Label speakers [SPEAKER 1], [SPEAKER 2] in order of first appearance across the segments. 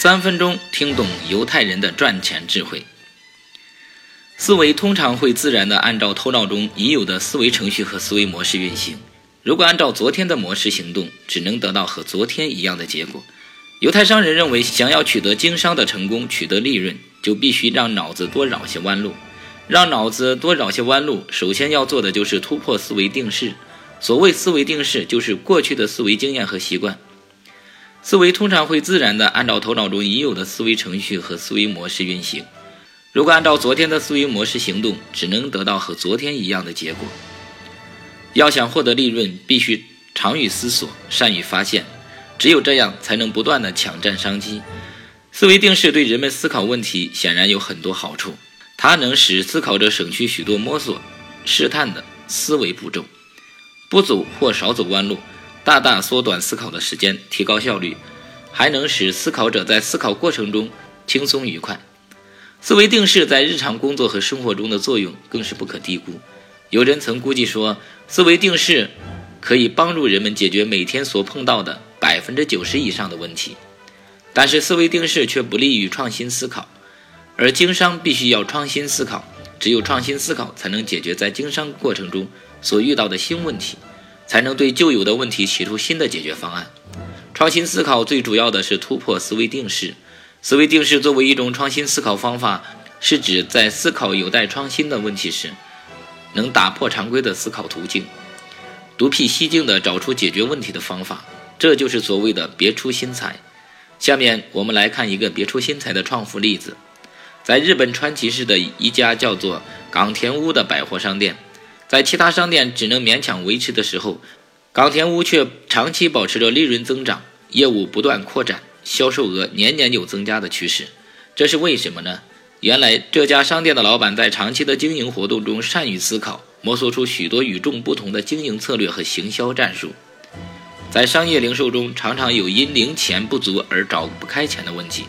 [SPEAKER 1] 三分钟听懂犹太人的赚钱智慧。思维通常会自然地按照头脑中已有的思维程序和思维模式运行。如果按照昨天的模式行动，只能得到和昨天一样的结果。犹太商人认为，想要取得经商的成功，取得利润，就必须让脑子多绕些弯路。让脑子多绕些弯路，首先要做的就是突破思维定式。所谓思维定式，就是过去的思维经验和习惯。思维通常会自然地按照头脑中已有的思维程序和思维模式运行。如果按照昨天的思维模式行动，只能得到和昨天一样的结果。要想获得利润，必须长于思索，善于发现，只有这样才能不断地抢占商机。思维定式对人们思考问题显然有很多好处，它能使思考者省去许多摸索、试探的思维步骤。不走或少走弯路，大大缩短思考的时间，提高效率，还能使思考者在思考过程中轻松愉快。思维定式在日常工作和生活中的作用更是不可低估。有人曾估计说，思维定式可以帮助人们解决每天所碰到的百分之九十以上的问题。但是，思维定式却不利于创新思考，而经商必须要创新思考，只有创新思考才能解决在经商过程中。所遇到的新问题，才能对旧有的问题提出新的解决方案。创新思考最主要的是突破思维定式。思维定式作为一种创新思考方法，是指在思考有待创新的问题时，能打破常规的思考途径，独辟蹊径地找出解决问题的方法。这就是所谓的别出心裁。下面我们来看一个别出心裁的创富例子。在日本川崎市的一家叫做冈田屋的百货商店。在其他商店只能勉强维持的时候，冈田屋却长期保持着利润增长，业务不断扩展，销售额年年有增加的趋势。这是为什么呢？原来这家商店的老板在长期的经营活动中善于思考，摸索出许多与众不同的经营策略和行销战术。在商业零售中，常常有因零钱不足而找不开钱的问题。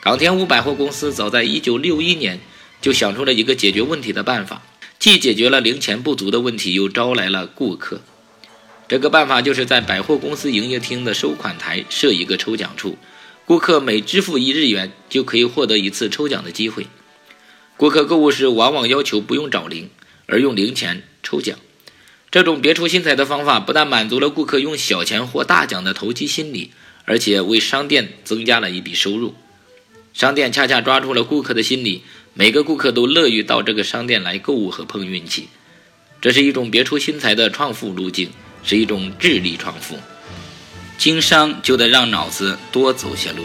[SPEAKER 1] 冈田屋百货公司早在1961年就想出了一个解决问题的办法。既解决了零钱不足的问题，又招来了顾客。这个办法就是在百货公司营业厅的收款台设一个抽奖处，顾客每支付一日元就可以获得一次抽奖的机会。顾客购物时往往要求不用找零，而用零钱抽奖。这种别出心裁的方法不但满足了顾客用小钱获大奖的投机心理，而且为商店增加了一笔收入。商店恰恰抓住了顾客的心理。每个顾客都乐于到这个商店来购物和碰运气，这是一种别出心裁的创富路径，是一种智力创富。经商就得让脑子多走些路。